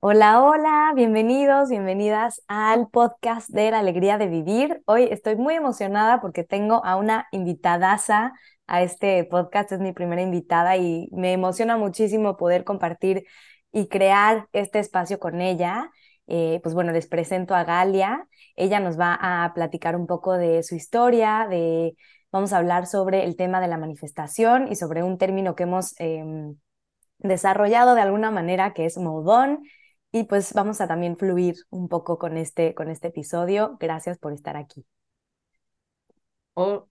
Hola, hola, bienvenidos, bienvenidas al podcast de la alegría de vivir. Hoy estoy muy emocionada porque tengo a una invitadaza a este podcast, es mi primera invitada y me emociona muchísimo poder compartir y crear este espacio con ella. Eh, pues bueno, les presento a Galia. Ella nos va a platicar un poco de su historia, de vamos a hablar sobre el tema de la manifestación y sobre un término que hemos em, desarrollado de alguna manera que es modón y pues vamos a también fluir un poco con este, con este episodio. Gracias por estar aquí.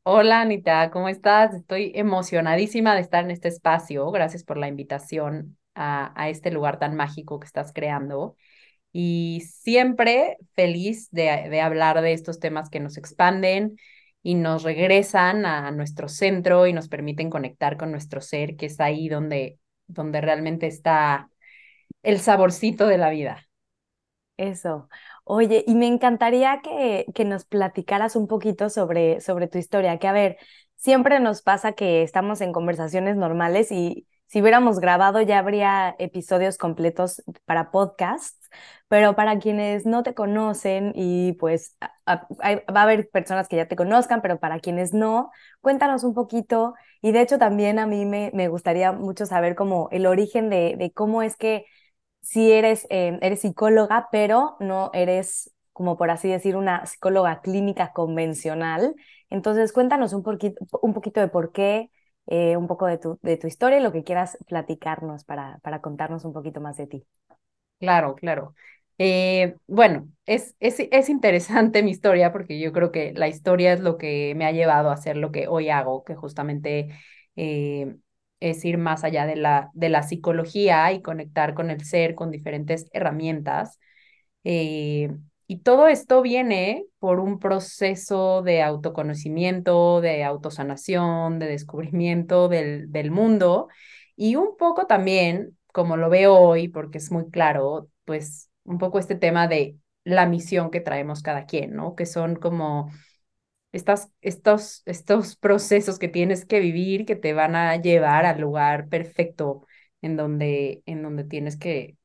hola Anita, ¿cómo estás? Estoy emocionadísima de estar en este espacio. Gracias por la invitación a, a este lugar tan mágico que estás creando. Y siempre feliz de, de hablar de estos temas que nos expanden y nos regresan a nuestro centro y nos permiten conectar con nuestro ser, que es ahí donde, donde realmente está el saborcito de la vida. Eso. Oye, y me encantaría que, que nos platicaras un poquito sobre, sobre tu historia, que a ver, siempre nos pasa que estamos en conversaciones normales y si hubiéramos grabado ya habría episodios completos para podcasts, pero para quienes no te conocen y pues va a haber personas que ya te conozcan, pero para quienes no, cuéntanos un poquito y de hecho también a mí me, me gustaría mucho saber como el origen de, de cómo es que si eres, eh, eres psicóloga, pero no eres, como por así decir, una psicóloga clínica convencional. Entonces, cuéntanos un poquito, un poquito de por qué, eh, un poco de tu, de tu historia y lo que quieras platicarnos para, para contarnos un poquito más de ti. Claro, claro. Eh, bueno, es, es, es, interesante mi historia porque yo creo que la historia es lo que me ha llevado a hacer lo que hoy hago, que justamente es ir más allá de la, de la psicología y conectar con el ser con diferentes herramientas. Eh, y todo esto viene por un proceso de autoconocimiento, de autosanación, de descubrimiento del, del mundo y un poco también, como lo veo hoy, porque es muy claro, pues un poco este tema de la misión que traemos cada quien, ¿no? Que son como estos, estos procesos que tienes que vivir que te van a llevar al lugar perfecto en donde, en donde tienes que,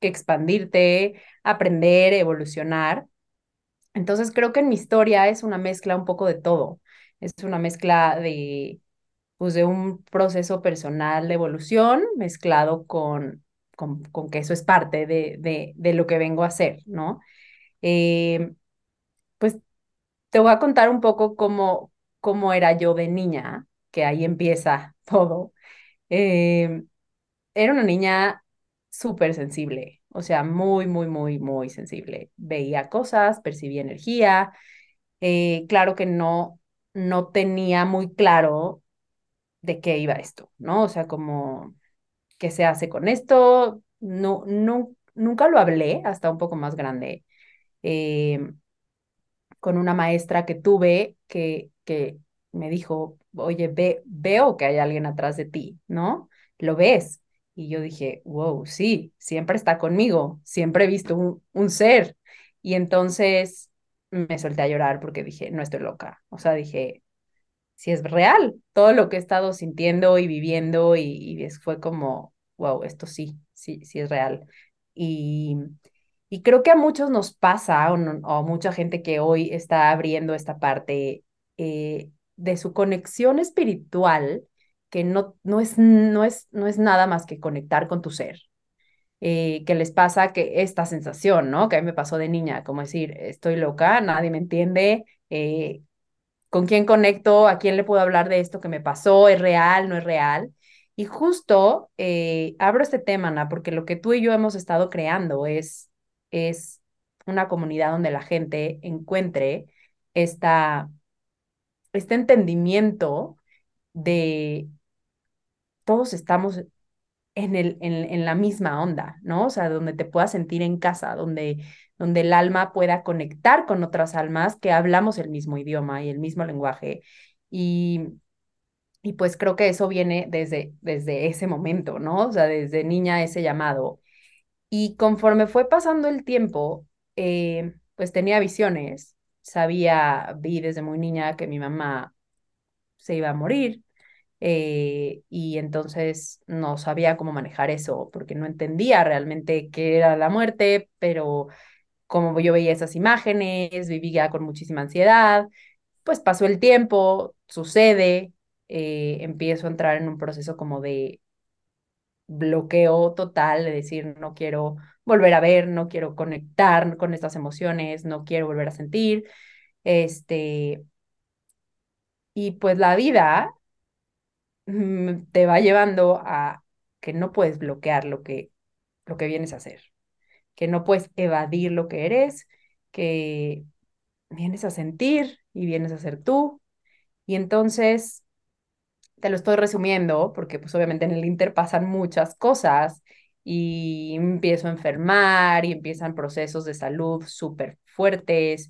que expandirte, aprender, evolucionar. Entonces creo que en mi historia es una mezcla un poco de todo. Es una mezcla de, pues, de un proceso personal de evolución mezclado con, con, con que eso es parte de, de, de, lo que vengo a hacer, ¿no? Eh, pues te voy a contar un poco cómo, cómo era yo de niña, que ahí empieza todo. Eh, era una niña súper sensible, o sea, muy, muy, muy, muy sensible. Veía cosas, percibía energía. Eh, claro que no, no tenía muy claro de qué iba esto, ¿no? O sea, como, ¿qué se hace con esto? No, no, nunca lo hablé hasta un poco más grande. Eh, con una maestra que tuve que, que me dijo, oye, ve, veo que hay alguien atrás de ti, ¿no? ¿Lo ves? Y yo dije, wow, sí, siempre está conmigo, siempre he visto un, un ser. Y entonces me solté a llorar porque dije, no estoy loca. O sea, dije, si es real, todo lo que he estado sintiendo y viviendo y, y fue como, wow, esto sí, sí, sí es real. Y, y creo que a muchos nos pasa, o, a mucha gente que hoy está abriendo esta parte eh, de su conexión espiritual, que no, no, es, no, es, no es nada más que conectar con tu ser. Eh, que les pasa que esta sensación, ¿no? Que a mí me pasó de niña, como decir, estoy loca, nadie me entiende, eh, ¿con quién conecto? ¿A quién le puedo hablar de esto que me pasó? ¿Es real? ¿No es real? Y justo abro este tema, Ana, porque lo que tú y yo hemos estado creando es es una comunidad donde la gente encuentre esta, este entendimiento de todos estamos en, el, en, en, la misma onda, ¿no? O sea, donde te puedas sentir en casa, donde, donde el alma pueda conectar con otras almas que hablamos el mismo idioma y el mismo lenguaje. Y, y pues creo que eso viene desde, desde ese momento, ¿no? O sea, desde niña ese llamado. Y conforme fue pasando el tiempo, eh, pues tenía visiones. Sabía, vi desde muy niña que mi mamá se iba a morir. eh, y entonces no sabía cómo manejar eso porque no entendía realmente qué era la muerte, pero como yo veía esas imágenes, vivía con muchísima ansiedad, pues pasó el tiempo, sucede, eh, empiezo a entrar en un proceso como de bloqueo total, de decir, no quiero volver a ver, no quiero conectar con estas emociones, no quiero volver a sentir, este, y pues la vida mm, te va llevando a que no puedes bloquear lo que, lo que vienes a hacer, que no puedes evadir lo que eres, que vienes a sentir y vienes a ser tú. Y entonces te lo estoy resumiendo porque pues obviamente en el Inter pasan muchas cosas y empiezo a enfermar y empiezan procesos de salud súper fuertes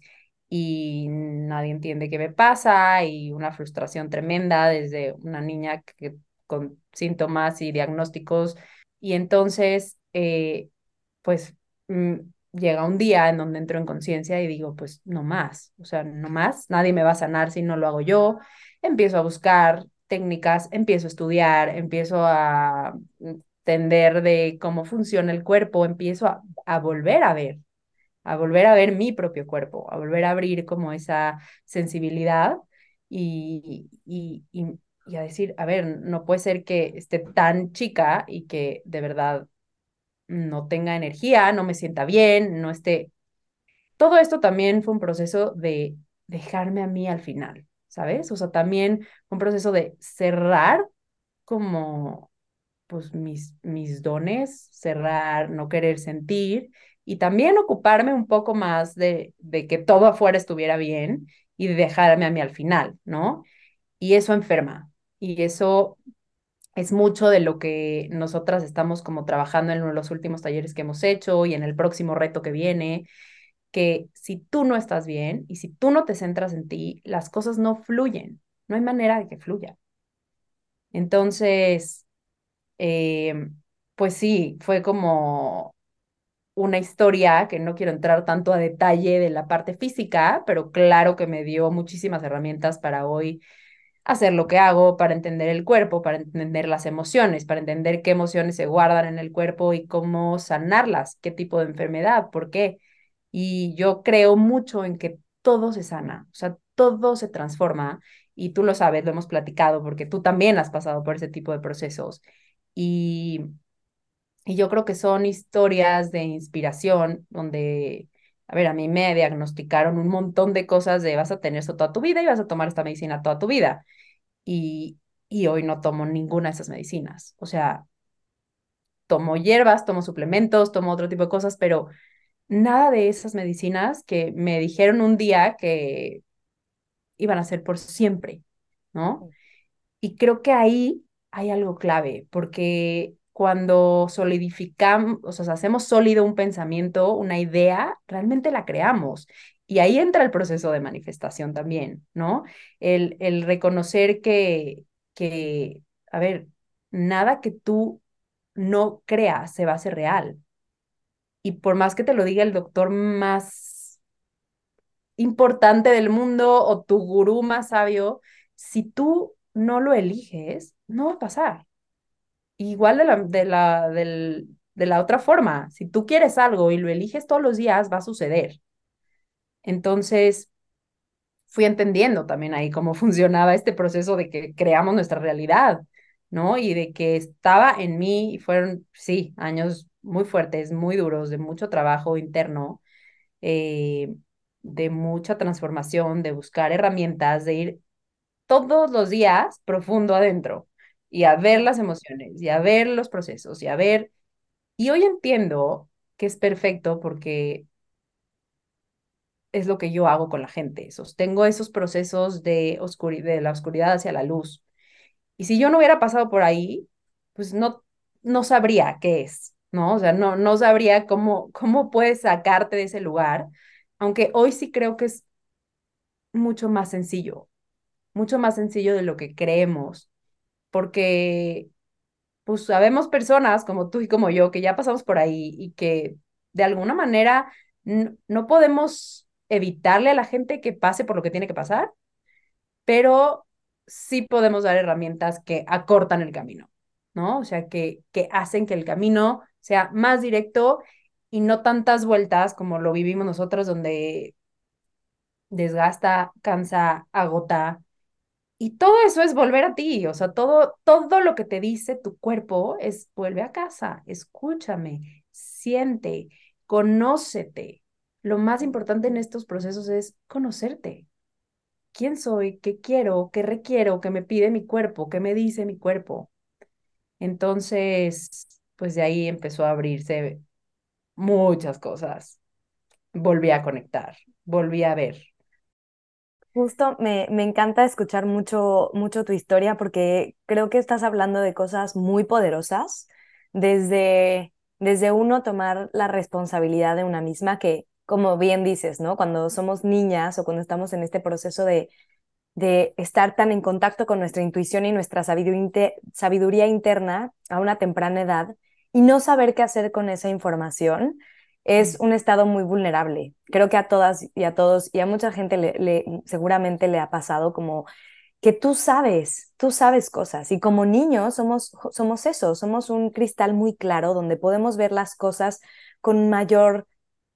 y nadie entiende qué me pasa y una frustración tremenda desde una niña que, con síntomas y diagnósticos. Y entonces eh, pues mm, llega un día en donde entro en conciencia y digo pues no más, o sea, no más, nadie me va a sanar si no lo hago yo, empiezo a buscar técnicas, empiezo a estudiar, empiezo a entender de cómo funciona el cuerpo, empiezo a, volver a ver, a volver a ver mi propio cuerpo, a volver a abrir como esa sensibilidad y, y, y, y, a decir, a ver, no puede ser que esté tan chica y que de verdad no tenga energía, no me sienta bien, no esté... Todo esto también fue un proceso de dejarme a mí al final, ¿sabes? O sea, también un proceso de cerrar como pues mis, mis dones, cerrar, no querer sentir y también ocuparme un poco más de, de que todo afuera estuviera bien y de dejarme a mí al final, ¿no? Y eso enferma y eso es mucho de lo que nosotras estamos como trabajando en los últimos talleres que hemos hecho y en el próximo reto que viene, que si tú no estás bien y si tú no te centras en ti, las cosas no fluyen, no hay manera de que fluya. Entonces, eh, pues sí, fue como una historia que no quiero entrar tanto a detalle de la parte física, pero claro que me dio muchísimas herramientas para hoy hacer lo que hago, para entender el cuerpo, para entender las emociones, para entender qué emociones se guardan en el cuerpo y cómo sanarlas, qué tipo de enfermedad, por qué. Y yo creo mucho en que todo se sana, o sea, todo se transforma y tú lo sabes, lo hemos platicado porque tú también has pasado por ese tipo de procesos. Y, y yo creo que son historias de inspiración donde, a ver, a mí me diagnosticaron un montón de cosas de vas a tener eso toda tu vida y vas a tomar esta medicina toda tu vida. Y, y hoy no tomo ninguna de esas medicinas. O sea, tomo hierbas, tomo suplementos, tomo otro tipo de cosas, pero nada de esas medicinas que me dijeron un día que iban a ser por siempre, ¿no? Y creo que ahí hay algo clave, porque cuando solidificamos, o sea, hacemos sólido un pensamiento, una idea, realmente la creamos. Y ahí entra el proceso de manifestación también, ¿no? El, el reconocer que, que, a ver, nada que tú no creas se va a hacer real. Y por más que te lo diga el doctor más importante del mundo o tu gurú más sabio, si tú no lo eliges, no va a pasar. Igual de la, de la, del, de la otra forma, si tú quieres algo y lo eliges todos los días, va a suceder. Entonces, fui entendiendo también ahí cómo funcionaba este proceso de que creamos nuestra realidad, ¿no? Y de que estaba en mí, y fueron, sí, años muy fuertes, muy duros, de mucho trabajo interno, eh, de mucha transformación, de buscar herramientas, de ir todos los días profundo adentro y a ver las emociones y a ver los procesos y a ver. Y hoy entiendo que es perfecto porque es lo que yo hago con la gente. Sostengo esos procesos de, de la oscuridad hacia la luz. Y si yo no hubiera pasado por ahí, pues no, no sabría qué es, ¿no? O sea, no, no sabría cómo, cómo puedes sacarte de ese lugar, aunque hoy sí creo que es mucho más sencillo, mucho más sencillo de lo que creemos, porque pues sabemos personas como tú y como yo que ya pasamos por ahí y que de alguna manera no podemos evitarle a la gente que pase por lo que tiene que pasar, pero sí podemos dar herramientas que acortan el camino, ¿no? O sea, que, que hacen que el camino sea más directo y no tantas vueltas como lo vivimos nosotros, donde desgasta, cansa, agota. Y todo eso es volver a ti, o sea, todo, todo lo que te dice tu cuerpo es vuelve a casa, escúchame, siente, conócete. Lo más importante en estos procesos es conocerte. ¿Quién soy? ¿Qué quiero? ¿Qué requiero? ¿Qué me pide mi cuerpo? ¿Qué me dice mi cuerpo? Entonces, pues de ahí empezó a abrirse muchas cosas. Volví a conectar, volví a ver. Justo me, me encanta escuchar mucho, mucho tu historia porque creo que estás hablando de cosas muy poderosas, desde, desde uno tomar la responsabilidad de una misma, que como bien dices, ¿no? Cuando somos niñas o cuando estamos en este proceso de, de estar tan en contacto con nuestra intuición y nuestra sabiduría interna a una temprana edad y no saber qué hacer con esa información, es un estado muy vulnerable. Creo que a todas y a todos y a mucha gente le, seguramente le ha pasado como que tú sabes, tú sabes cosas y como niños somos, somos eso, somos un cristal muy claro donde podemos ver las cosas con mayor,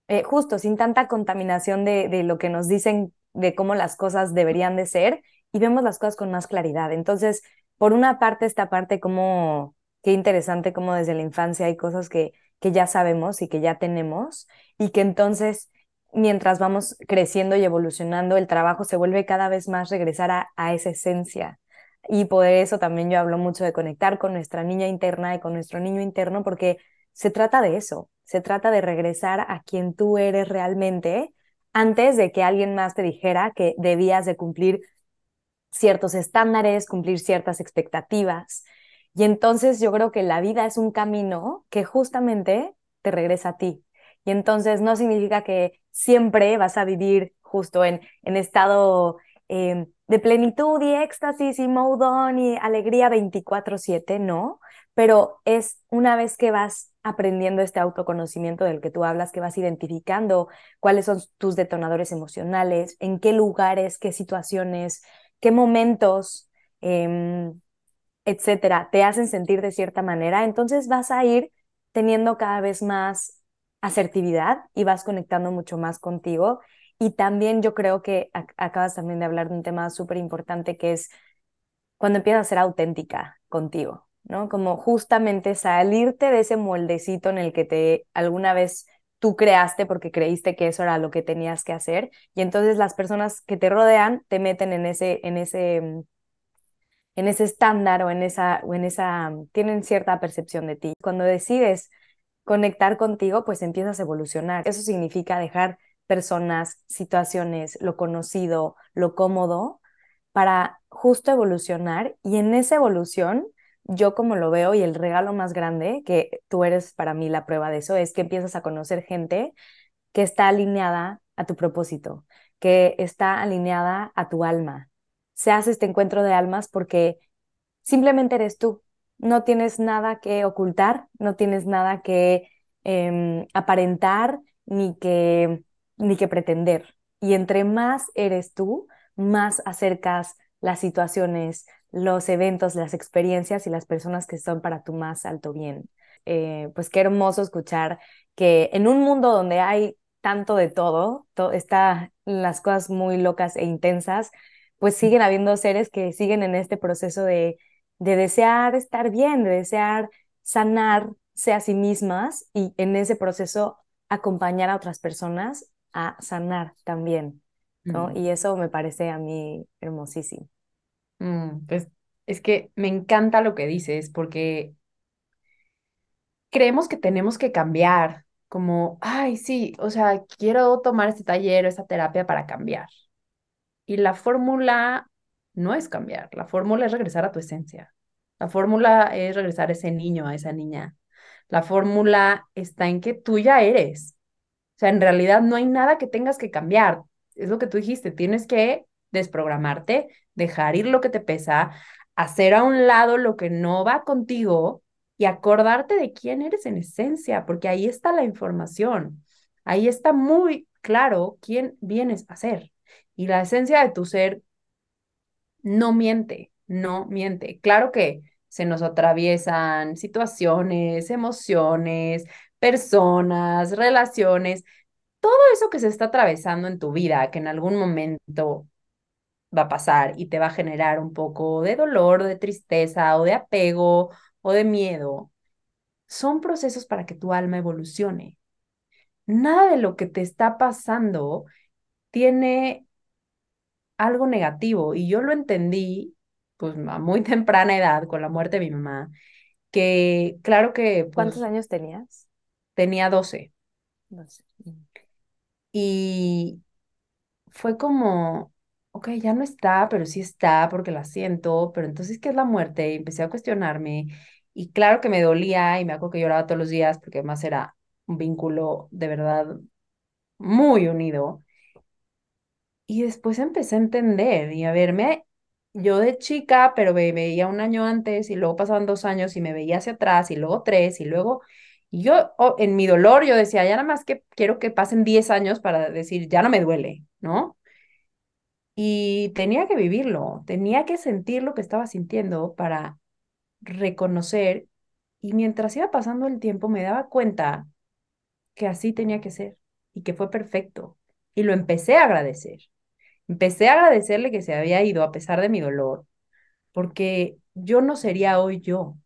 eh, justo, sin tanta contaminación de, de lo que nos dicen de cómo las cosas deberían de ser y vemos las cosas con más claridad. Entonces, por una parte, esta parte como, qué interesante como desde la infancia hay cosas que que ya sabemos y que ya tenemos y que entonces mientras vamos creciendo y evolucionando, el trabajo se vuelve cada vez más regresar a, a esa esencia. Y por eso también yo hablo mucho de conectar con nuestra niña interna y con nuestro niño interno, porque se trata de eso, se trata de regresar a quien tú eres realmente antes de que alguien más te dijera que debías de cumplir ciertos estándares, cumplir ciertas expectativas. Y entonces yo creo que la vida es un camino que justamente te regresa a ti. Y entonces no significa que siempre vas a vivir justo en, en estado em, de plenitud y éxtasis y moudon y alegría 24/7, no, pero es una vez que vas aprendiendo este autoconocimiento del que tú hablas, que vas identificando cuáles son tus detonadores emocionales, en qué lugares, qué situaciones, qué momentos em, etcétera, te hacen sentir de cierta manera, entonces vas a ir teniendo cada vez más asertividad y vas conectando mucho más contigo. Y también yo creo que acabas también de hablar de un tema súper importante que es cuando empiezas a ser auténtica contigo, ¿no? Como justamente salirte de ese moldecito en el que te alguna vez tú creaste porque creíste que eso era lo que tenías que hacer y entonces las personas que te rodean te meten en ese en ese mm, en ese estándar o en esa, o en esa, tienen cierta percepción de ti. Cuando decides conectar contigo, pues empiezas a evolucionar. Eso significa dejar personas, situaciones, lo conocido, lo cómodo, para justo evolucionar. Y en esa evolución, yo como lo veo y el regalo más grande, que tú eres para mí la prueba de eso, es que empiezas a conocer gente que está alineada a tu propósito, que está alineada a tu alma, se hace este encuentro de almas porque simplemente eres tú, no tienes nada que ocultar, no tienes nada que em, aparentar ni que, ni que pretender. Y entre más eres tú, más acercas las situaciones, los eventos, las experiencias y las personas que son para tu más alto bien. Eh, pues qué hermoso escuchar que en un mundo donde hay tanto de todo, to está las cosas muy locas e intensas, pues siguen habiendo seres que siguen en este proceso de, de desear estar bien, de desear sanarse a sí mismas y en ese proceso acompañar a otras personas a sanar también, ¿no? Y eso me parece a mí hermosísimo. Mm, pues es que me encanta lo que dices porque creemos que tenemos que cambiar, como, ay, sí, o sea, quiero tomar este taller o esta terapia para cambiar. Y la fórmula no es cambiar, la fórmula es regresar a tu esencia. La fórmula es regresar a ese niño, a esa niña. La fórmula está en que tú ya eres. O sea, en realidad no hay nada que tengas que cambiar. Es lo que tú dijiste, tienes que desprogramarte, dejar ir lo que te pesa, hacer a un lado lo que no va contigo y acordarte de quién eres en esencia, porque ahí está la información. Ahí está muy claro quién vienes a ser. Y la esencia de tu ser no miente, no miente. Claro que se nos atraviesan situaciones, emociones, personas, relaciones, todo eso que se está atravesando en tu vida, que en algún momento va a pasar y te va a generar un poco de dolor, de tristeza o de apego o de miedo, son procesos para que tu alma evolucione. Nada de lo que te está pasando tiene algo negativo y yo lo entendí pues a muy temprana edad con la muerte de mi mamá, que claro que... Pues, ¿Cuántos años tenías? Tenía 12. 12. Y fue como, ok, ya no está, pero sí está porque la siento, pero entonces, ¿qué es la muerte? Y empecé a cuestionarme y claro que me dolía y me acuerdo que lloraba todos los días porque además era un vínculo de verdad muy unido. Y después empecé a entender y a verme yo de chica, pero me veía un año antes y luego pasaban dos años y me veía hacia atrás y luego tres y luego y yo oh, en mi dolor yo decía, ya nada más que quiero que pasen diez años para decir, ya no me duele, ¿no? Y tenía que vivirlo, tenía que sentir lo que estaba sintiendo para reconocer y mientras iba pasando el tiempo me daba cuenta que así tenía que ser y que fue perfecto y lo empecé a agradecer. Empecé a agradecerle que se había ido a pesar de mi dolor, porque yo no sería hoy yo.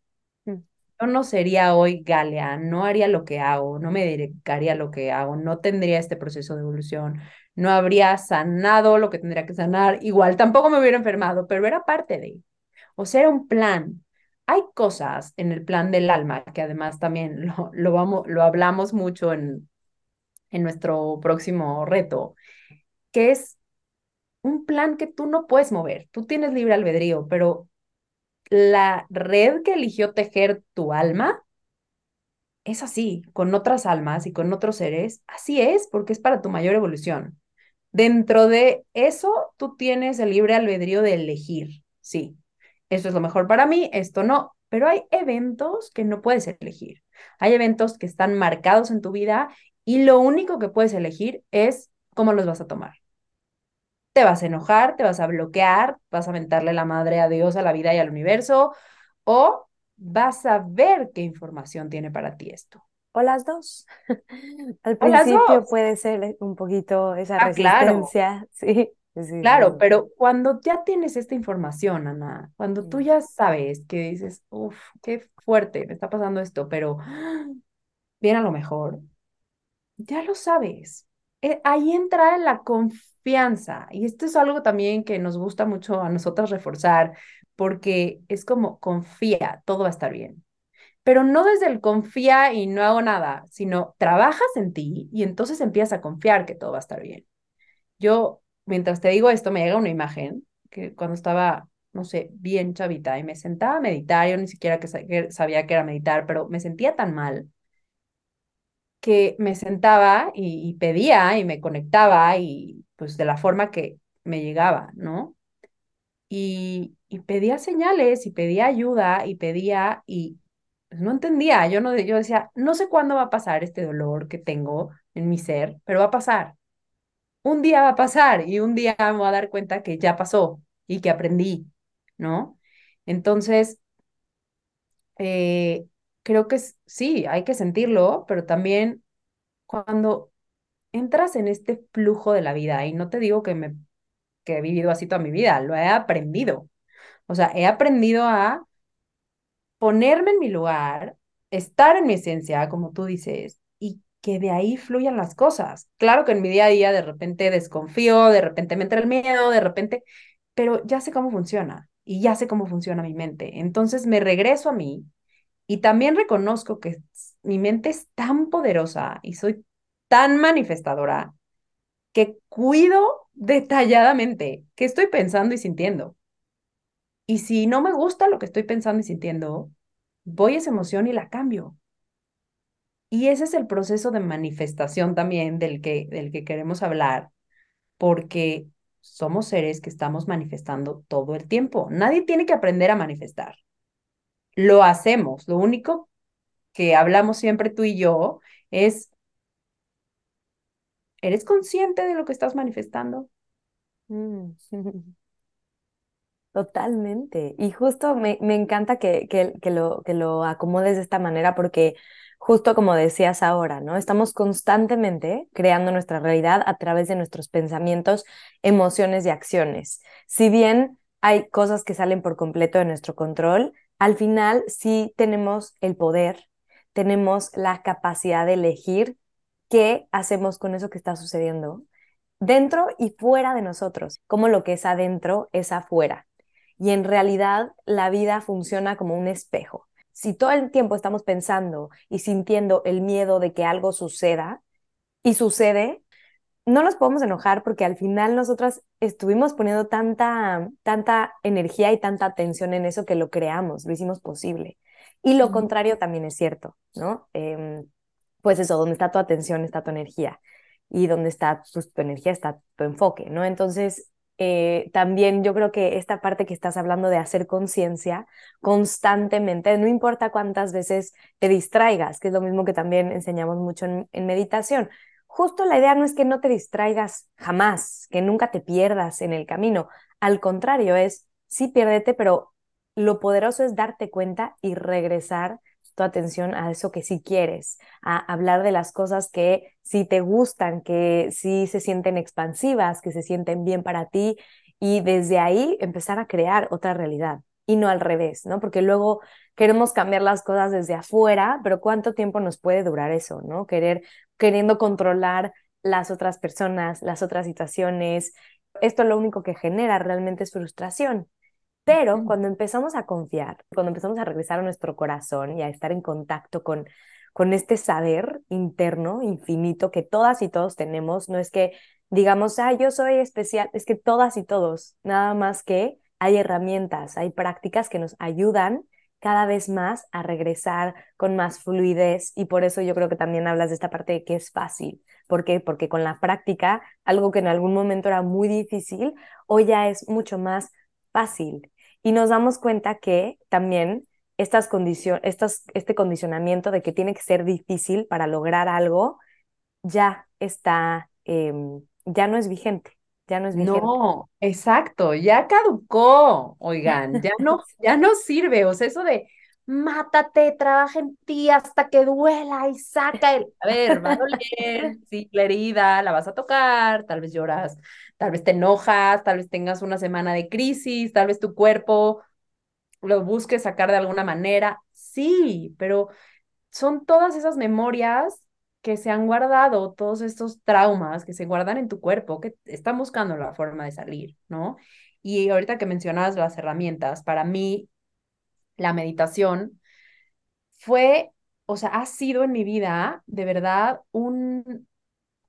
Mm. Yo no sería hoy Galea, no haría lo que hago, no me dedicaría a lo que hago, no tendría este proceso de evolución, no habría sanado lo que tendría que sanar, igual tampoco me hubiera enfermado, pero era parte de. O sea, era un plan. Hay cosas en el plan del alma que además también lo, lo, vamos, lo hablamos mucho en, en nuestro próximo reto, que es un plan que tú no puedes mover. Tú tienes libre albedrío, pero la red que eligió tejer tu alma es así, con otras almas y con otros seres. Así es, porque es para tu mayor evolución. Dentro de eso, tú tienes el libre albedrío de elegir. Sí, esto es lo mejor para mí, esto no. Pero hay eventos que no puedes elegir. Hay eventos que están marcados en tu vida y lo único que puedes elegir es cómo los vas a tomar te vas a enojar, te vas a bloquear, vas a mentarle la madre a Dios, a la vida y al universo, o vas a ver qué información tiene para ti esto. O las dos. Al principio puede ser un poquito esa ah, resistencia, sí. claro, pero cuando ya tienes esta información, Ana, cuando tú ya sabes que dices, uff, qué fuerte, me está pasando esto, pero bien a lo mejor, ya lo sabes. Eh, ahí entra la confianza. Y esto es algo también que nos gusta mucho a nosotras reforzar, porque es como confía, todo va a estar bien. Pero no desde el confía y no hago nada, sino trabajas en ti y entonces empiezas a confiar que todo va a estar bien. Yo, mientras te digo esto, me llega una imagen que cuando estaba, no sé, bien chavita y me sentaba a meditar, yo ni siquiera que sabía que era meditar, pero me sentía tan mal que me sentaba y, pedía y me conectaba y pues de la forma que me llegaba, ¿no? Y, pedía señales y pedía ayuda y pedía y pues, no entendía, yo, no, yo decía, no sé cuándo va a pasar este dolor que tengo en mi ser, pero va a pasar. Un día va a pasar y un día me voy a dar cuenta que ya pasó y que aprendí, ¿no? Entonces, eh, creo que sí, hay que sentirlo, pero también cuando entras en este flujo de la vida, y no te digo que, me, que he vivido así toda mi vida, lo he aprendido. O sea, he aprendido a ponerme en mi lugar, estar en mi esencia, como tú dices, y que de ahí fluyan las cosas. Claro que en mi día a día de repente desconfío, de repente me entra el miedo, de repente, pero ya sé cómo funciona y ya sé cómo funciona mi mente. Entonces me regreso a mí y también reconozco que mi mente es tan poderosa y soy tan manifestadora que cuido detalladamente qué estoy pensando y sintiendo. Y si no me gusta lo que estoy pensando y sintiendo, voy a esa emoción y la cambio. Y ese es el proceso de manifestación también del que, del que queremos hablar, porque somos seres que estamos manifestando todo el tiempo. Nadie tiene que aprender a manifestar lo hacemos. Lo único que hablamos siempre tú y yo es, ¿eres consciente de lo que estás manifestando? Mm. Totalmente. Y justo me, me encanta que, que, que lo, que lo acomodes de esta manera porque justo como decías ahora, ¿no? Estamos constantemente creando nuestra realidad a través de nuestros pensamientos, emociones y acciones. Si bien hay cosas que salen por completo de nuestro control, al final sí tenemos el poder, tenemos la capacidad de elegir qué hacemos con eso que está sucediendo dentro y fuera de nosotros, como lo que es adentro es afuera y en realidad la vida funciona como un espejo. Si todo el tiempo estamos pensando y sintiendo el miedo de que algo suceda y sucede, no nos podemos enojar porque al final nosotras estuvimos poniendo tanta, tanta energía y tanta atención en eso que lo creamos, lo hicimos posible. Y lo contrario también es cierto, ¿no? Em, pues eso, donde está tu atención está tu energía y donde está pues, tu energía está tu enfoque, ¿no? Entonces, eh, también yo creo que esta parte que estás hablando de hacer conciencia constantemente, no importa cuántas veces te distraigas, que es lo mismo que también enseñamos mucho en, en meditación. Justo la idea no es que no te distraigas jamás, que nunca te pierdas en el camino. Al contrario, es sí piérdete, pero lo poderoso es darte cuenta y regresar tu atención a eso que sí quieres, a hablar de las cosas que sí te gustan, que sí se sienten expansivas, que se sienten bien para ti y desde ahí empezar a crear otra realidad y no al revés, ¿no? Porque luego queremos cambiar las cosas desde afuera, pero ¿cuánto tiempo nos puede durar eso, ¿no? Querer, queriendo controlar las otras personas, las otras situaciones. Esto lo único que genera realmente es frustración. Pero cuando empezamos a confiar, cuando empezamos a regresar a nuestro corazón y a estar en contacto con, con este saber interno, infinito, que todas y todos tenemos, no es que digamos, ah, yo soy especial, es que todas y todos, nada más que hay herramientas, hay prácticas que nos ayudan cada vez más a regresar con más fluidez y por eso yo creo que también hablas de esta parte de que es fácil. ¿Por qué? Porque con la práctica, algo que en algún momento era muy difícil, hoy ya es mucho más fácil y nos damos cuenta que también estas estas, este condicionamiento de que tiene que ser difícil para lograr algo ya está, em, ya no es vigente. Ya no es vigente. No, exacto, ya caducó, oigan, ya no, ya no sirve, o sea, eso de mátate, trabaja en ti hasta que duela y saca el, a ver, va a doler, sí, la herida, la vas a tocar, tal vez lloras, tal vez te enojas, tal vez tengas una semana de crisis, tal vez tu cuerpo lo busques sacar de alguna manera, sí, pero son todas esas memorias que se han guardado, todos estos traumas que se guardan en tu cuerpo, que están buscando la forma de salir, ¿no? Y ahorita que mencionabas las herramientas, para mí la meditación fue, o sea, ha sido en mi vida de verdad un,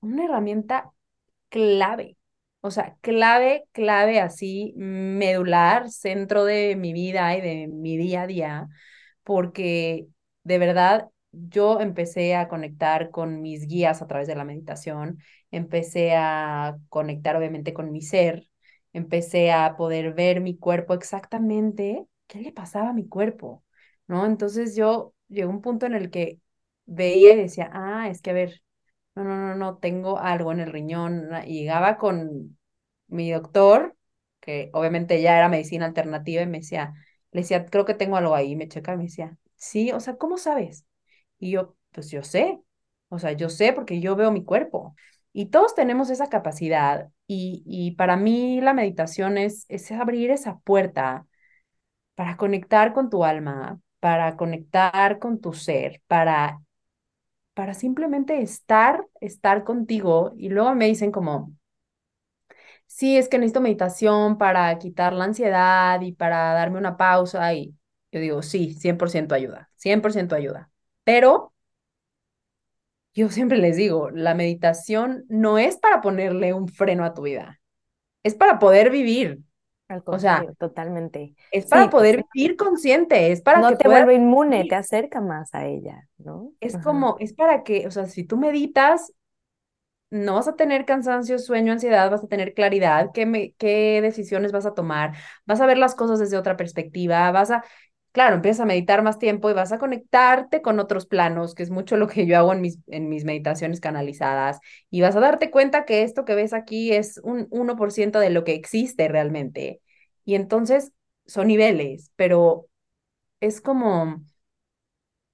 una herramienta clave. O sea, clave, clave así, medular, centro de mi vida y de mi día a día, porque de verdad yo empecé a conectar con mis guías a través de la meditación, empecé a conectar obviamente con mi ser, empecé a poder ver mi cuerpo exactamente ¿qué le pasaba a mi cuerpo? ¿No? Entonces yo llegó un punto en el que veía y decía, ah, es que a ver, no, no, no, no, tengo algo en el riñón. Llegaba con mi doctor, que obviamente ya era medicina alternativa, y me decía, le decía, creo que tengo algo ahí, me checa y me decía, sí, o sea, ¿cómo sabes? Y yo, pues yo sé, o sea, yo sé porque yo veo mi cuerpo. Y todos tenemos esa capacidad y, y para mí la meditación es, es abrir esa puerta para conectar con tu alma, para conectar con tu ser, para, para simplemente estar, estar contigo. Y luego me dicen como, sí, es que necesito meditación para quitar la ansiedad y para darme una pausa. Y yo digo, sí, 100% ayuda, 100% ayuda. Pero yo siempre les digo, la meditación no es para ponerle un freno a tu vida, es para poder vivir, al o sea, totalmente. Es para poder vivir consciente, es para no que te vuelve inmune, te acerca más a ella, ¿no? Es como, es para que, o sea, si tú meditas, no vas a tener cansancio, sueño, ansiedad, vas a tener claridad, qué, me, qué decisiones vas a tomar, vas a ver las cosas desde otra perspectiva, vas a, claro, empiezas a meditar más tiempo y vas a conectarte con otros planos, que es mucho lo que yo hago en mis, en mis meditaciones canalizadas, y vas a darte cuenta que esto que ves aquí es un 1% de lo que existe realmente. Y entonces son niveles, pero es como,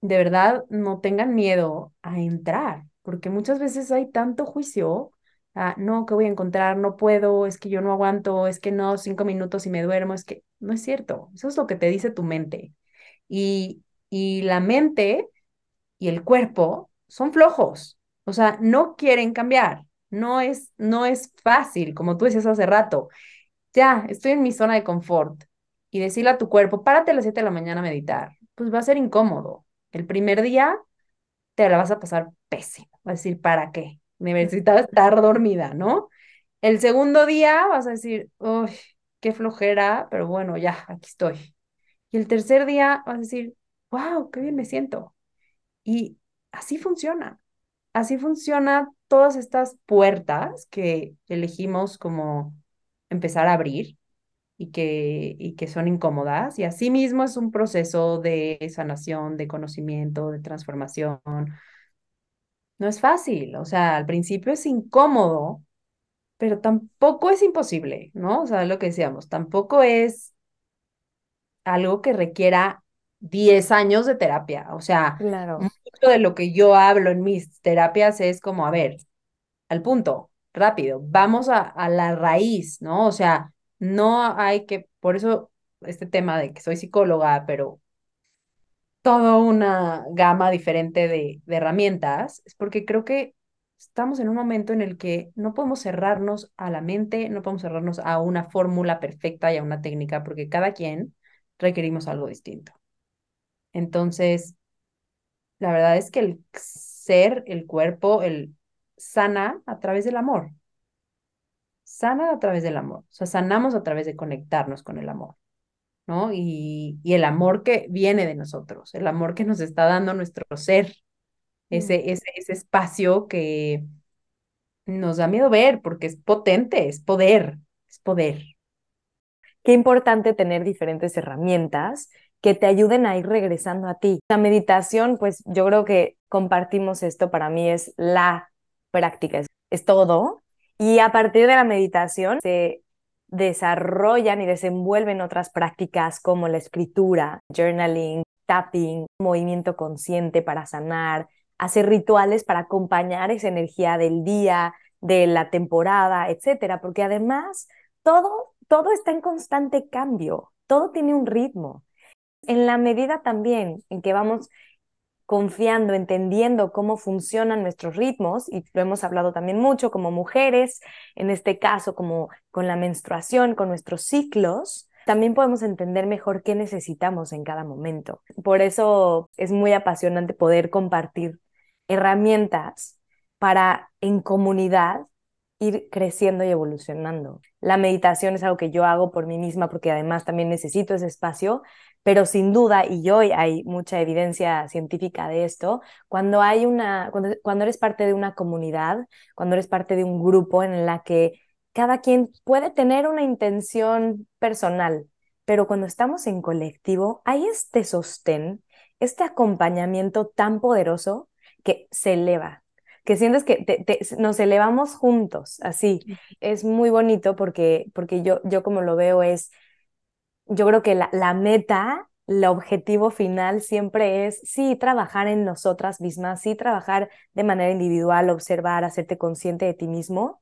de verdad, no tengan miedo a entrar, porque muchas veces hay tanto juicio. Ah, no, ¿qué voy a encontrar? No puedo, es que yo no aguanto, es que no, cinco minutos y me duermo, es que no es cierto. Eso es lo que te dice tu mente. Y, y la mente y el cuerpo son flojos, o sea, no quieren cambiar. No es, no es fácil, como tú decías hace rato. Ya, estoy en mi zona de confort y decirle a tu cuerpo, párate a las 7 de la mañana a meditar, pues va a ser incómodo. El primer día te la vas a pasar pésimo. Va a decir, ¿para qué? Necesitaba estar dormida, ¿no? El segundo día vas a decir, uy, qué flojera, pero bueno, ya, aquí estoy. Y el tercer día vas a decir, wow, qué bien me siento. Y así funciona. Así funciona todas estas puertas que elegimos como empezar a abrir y que, y que son incómodas. Y así mismo es un proceso de sanación, de conocimiento, de transformación. No es fácil, o sea, al principio es incómodo, pero tampoco es imposible, ¿no? O sea, lo que decíamos, tampoco es algo que requiera 10 años de terapia. O sea, claro. mucho de lo que yo hablo en mis terapias es como, a ver, al punto, rápido, vamos a, a la raíz, ¿no? O sea, no hay que, por eso este tema de que soy psicóloga, pero toda una gama diferente de, de herramientas, es porque creo que estamos en un momento en el que no podemos cerrarnos a la mente, no podemos cerrarnos a una fórmula perfecta y a una técnica, porque cada quien requerimos algo distinto. Entonces, la verdad es que el ser, el cuerpo, el sana a través del amor. Sana a través del amor. O sea, sanamos a través de conectarnos con el amor, ¿no? Y, y el amor que viene de nosotros, el amor que nos está dando nuestro ser, ese, mm. ese, ese espacio que nos da miedo ver porque es potente, es poder, es poder. Qué importante tener diferentes herramientas que te ayuden a ir regresando a ti. La meditación, pues yo creo que compartimos esto, para mí es la práctica, es, todo. Y a partir de la meditación se desarrollan y desenvuelven otras prácticas como la escritura, journaling, tapping, movimiento consciente para sanar, hacer rituales para acompañar esa energía del día, de la temporada, etcétera, porque además todo todo está en constante cambio, todo tiene un ritmo. En la medida también en que vamos confiando, entendiendo cómo funcionan nuestros ritmos, y lo hemos hablado también mucho como mujeres, en este caso como con la menstruación, con nuestros ciclos, también podemos entender mejor qué necesitamos en cada momento. Por eso es muy apasionante poder compartir herramientas para en comunidad ir creciendo y evolucionando. La meditación es algo que yo hago por mí misma porque además también necesito ese espacio, pero sin duda, y hoy hay mucha evidencia científica de esto, cuando hay una, cuando, cuando eres parte de una comunidad, cuando eres parte de un grupo en la que cada quien puede tener una intención personal, pero cuando estamos en colectivo, hay este sostén, este acompañamiento tan poderoso que se eleva, que sientes que nos elevamos juntos, así. Es muy bonito porque, porque yo, yo como lo veo es yo creo que la, meta, el objetivo final siempre es, sí, trabajar en nosotras mismas, sí, trabajar de manera individual, observar, hacerte consciente de ti mismo,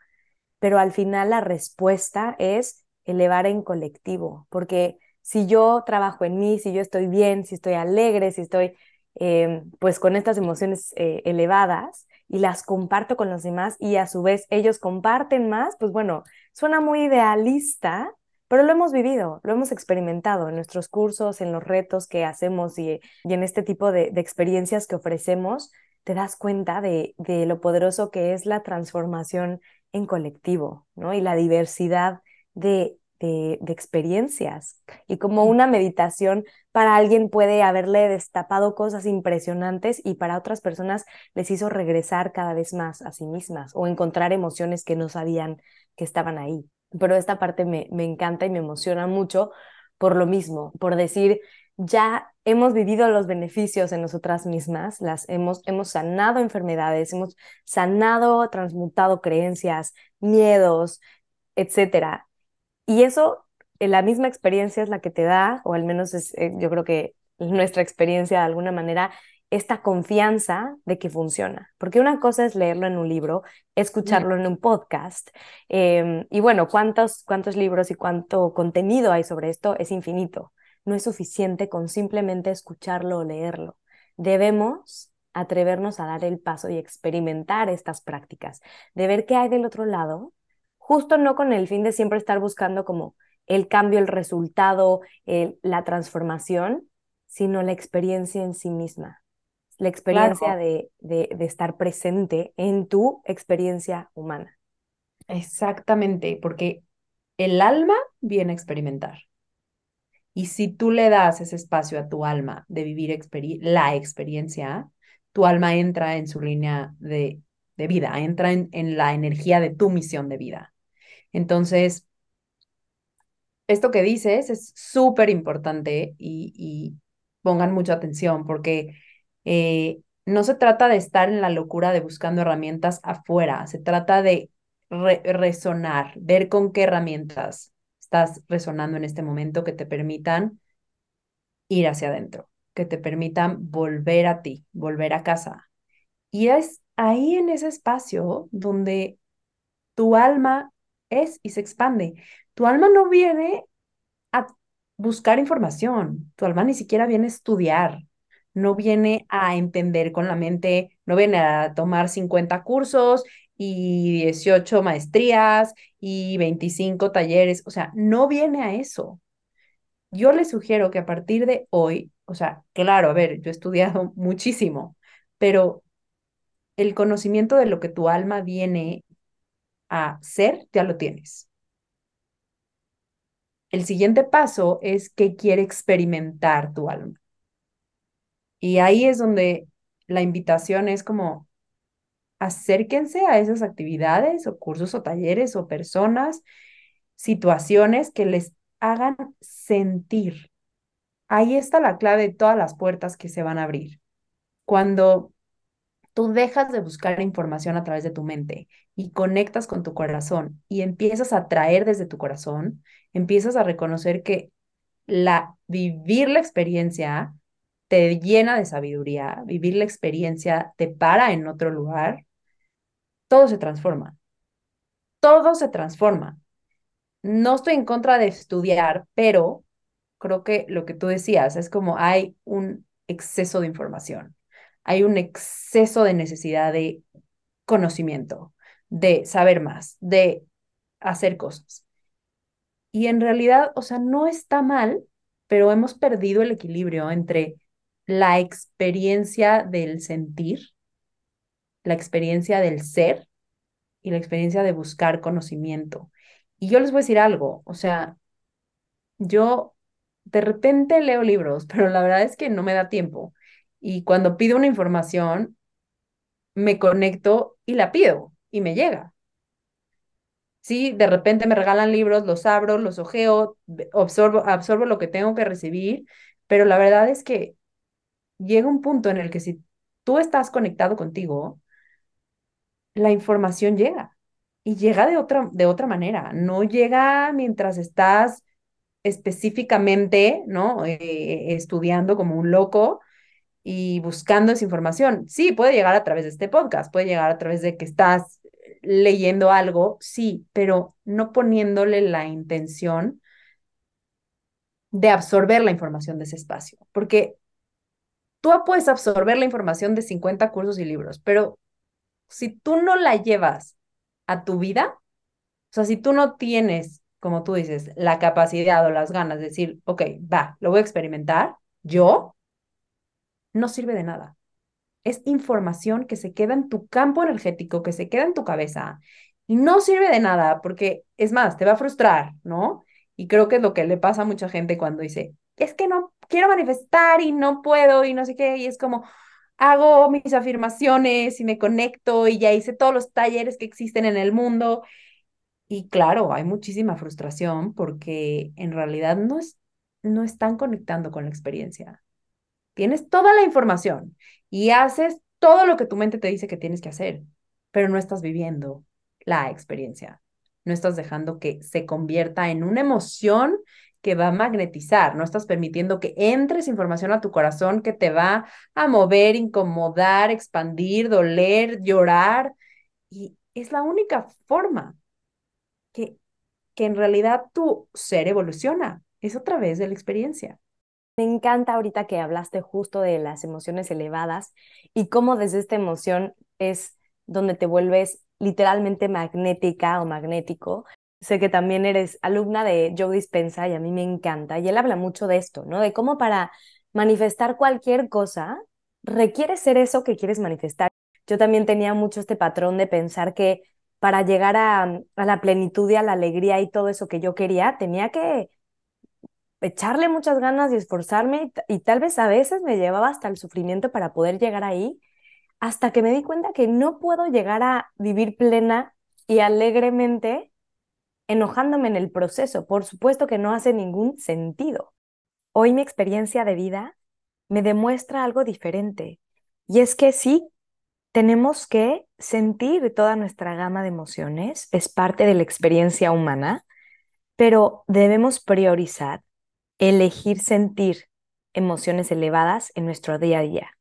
pero al final la respuesta es elevar en colectivo, porque si yo trabajo en mí, si yo estoy bien, si estoy alegre, si estoy em, pues con estas emociones eh, elevadas y las comparto con los demás y a su vez ellos comparten más, pues bueno, suena muy idealista, pero lo hemos vivido, lo hemos experimentado en nuestros cursos, en los retos que hacemos y, en este tipo de, experiencias que ofrecemos, te das cuenta de, lo poderoso que es la transformación en colectivo, ¿no? Y la diversidad de, de, experiencias. Y como una meditación para alguien puede haberle destapado cosas impresionantes y para otras personas les hizo regresar cada vez más a sí mismas o encontrar emociones que no sabían que estaban ahí pero esta parte me, me encanta y me emociona mucho por lo mismo, por decir, ya hemos vivido los beneficios en nosotras mismas, las hemos, hemos sanado enfermedades, hemos sanado, transmutado creencias, miedos, etcétera. Y eso la misma experiencia es la que te da, o al menos es, eh, yo creo que nuestra experiencia de alguna manera, esta confianza de que funciona. Porque una cosa es leerlo en un libro, escucharlo en un podcast. Em, y bueno, ¿cuántos, ¿cuántos libros y cuánto contenido hay sobre esto? Es infinito. No es suficiente con simplemente escucharlo o leerlo. Debemos atrevernos a dar el paso y experimentar estas prácticas, de ver qué hay del otro lado, justo no con el fin de siempre estar buscando como el cambio, el resultado, la transformación, sino la experiencia en sí misma, la experiencia de, de, de estar presente en tu experiencia humana. Exactamente, porque el alma viene a experimentar. Y si tú le das ese espacio a tu alma de vivir la experiencia, tu alma entra en su línea de, de vida, entra en, en, la energía de tu misión de vida. Entonces, esto que dices es súper importante y, y, pongan mucha atención porque eh, no se trata de estar en la locura de buscando herramientas afuera, se trata de resonar, ver con qué herramientas estás resonando en este momento que te permitan ir hacia adentro, que te permitan volver a ti, volver a casa. Y es ahí en ese espacio donde tu alma es y se expande. Tu alma no viene a buscar información, tu alma ni siquiera viene a estudiar, no viene a entender con la mente, no viene a tomar 50 cursos y 18 maestrías y 25 talleres, o sea, no viene a eso. Yo les sugiero que a partir de hoy, o sea, claro, a ver, yo he estudiado muchísimo, pero el conocimiento de lo que tu alma viene a ser, ya lo tienes. El siguiente paso es que quiere experimentar tu alma. Y ahí es donde la invitación es como, acérquense a esas actividades o cursos o talleres o personas, situaciones que les hagan sentir. Ahí está la clave de todas las puertas que se van a abrir. Cuando tú dejas de buscar información a través de tu mente y conectas con tu corazón y empiezas a traer desde tu corazón, empiezas a reconocer que la vivir la experiencia te llena de sabiduría, vivir la experiencia te para en otro lugar, todo se transforma. Todo se transforma. No estoy en contra de estudiar, pero creo que lo que tú decías es como hay un exceso de información, hay un exceso de necesidad de conocimiento, de saber más, de hacer cosas. Y en realidad, o sea, no está mal, pero hemos perdido el equilibrio entre la experiencia del sentir la experiencia del ser y la experiencia de buscar conocimiento. Y yo les voy a decir algo, o sea, yo de repente leo libros, pero la verdad es que no me da tiempo. Y cuando pido una información, me conecto y la pido y me llega. Sí, de repente me regalan libros, los abro, los ojeo, absorbo, absorbo lo que tengo que recibir, pero la verdad es que llega un punto en el que si tú estás conectado contigo, la información llega y llega de otra, de otra manera, no llega mientras estás específicamente, ¿no? Eh, estudiando como un loco y buscando esa información. Sí, puede llegar a través de este podcast, puede llegar a través de que estás leyendo algo, sí, pero no poniéndole la intención de absorber la información de ese espacio, porque tú puedes absorber la información de 50 cursos y libros, pero si tú no la llevas a tu vida, o sea, si tú no tienes, como tú dices, la capacidad o las ganas de decir, ok, va, lo voy a experimentar, yo, no sirve de nada. Es información que se queda en tu campo energético, que se queda en tu cabeza y no sirve de nada porque, es más, te va a frustrar, ¿no? Y creo que es lo que le pasa a mucha gente cuando dice, es que no quiero manifestar y no puedo y no sé qué, y es como, hago mis afirmaciones y me conecto y ya hice todos los talleres que existen en el mundo. Y claro, hay muchísima frustración porque en realidad no, es, no están conectando con la experiencia. Tienes toda la información y haces todo lo que tu mente te dice que tienes que hacer, pero no estás viviendo la experiencia. no estás dejando que se convierta en una emoción que va a magnetizar, no estás permitiendo que entres información a tu corazón que te va a mover, incomodar, expandir, doler, llorar. Y es la única forma que, que en realidad tu ser evoluciona, es otra vez de la experiencia. Me encanta ahorita que hablaste justo de las emociones elevadas y cómo desde esta emoción es donde te vuelves literalmente magnética o magnético. Sé que también eres alumna de Joe Dispensa y a mí me encanta. Y él habla mucho de esto, ¿no? De cómo para manifestar cualquier cosa requiere ser eso que quieres manifestar. Yo también tenía mucho este patrón de pensar que para llegar a, a la plenitud y a la alegría y todo eso que yo quería, tenía que echarle muchas ganas y esforzarme y, tal vez a veces me llevaba hasta el sufrimiento para poder llegar ahí, hasta que me di cuenta que no puedo llegar a vivir plena y alegremente enojándome en el proceso. Por supuesto que no hace ningún sentido. Hoy mi experiencia de vida me demuestra algo diferente y es que sí, tenemos que sentir toda nuestra gama de emociones, es parte de la experiencia humana, pero debemos priorizar elegir sentir emociones elevadas en nuestro día a día.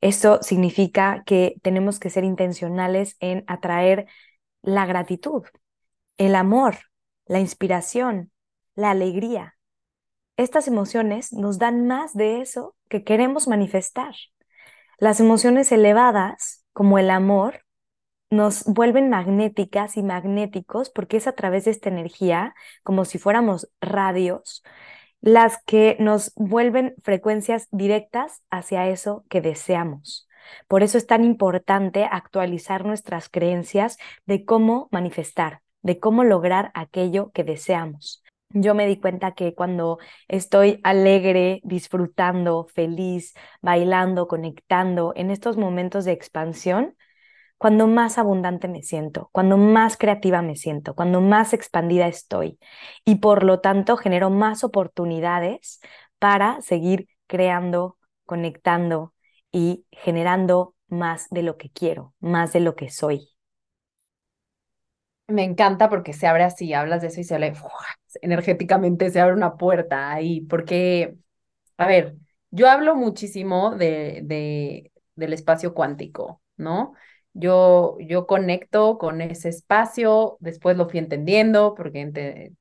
Eso significa que tenemos que ser intencionales en atraer la gratitud, el amor, la inspiración, la alegría. Estas emociones nos dan más de eso que queremos manifestar. Las emociones elevadas, como el amor, nos vuelven magnéticas y magnéticos porque es a través de esta energía, como si fuéramos radios, las que nos vuelven frecuencias directas hacia eso que deseamos. Por eso es tan importante actualizar nuestras creencias de cómo manifestar, de cómo lograr aquello que deseamos. Yo me di cuenta que cuando estoy alegre, disfrutando, feliz, bailando, conectando en estos momentos de expansión, cuando más abundante me siento, cuando más creativa me siento, cuando más expandida estoy y por lo tanto genero más oportunidades para seguir creando, conectando y generando más de lo que quiero, más de lo que soy. Me encanta porque se abre así, hablas de eso y se abre energéticamente, se abre una puerta ahí, porque, a ver, yo hablo muchísimo de, de, del espacio cuántico, ¿no? Yo, yo conecto con ese espacio, después lo fui entendiendo, porque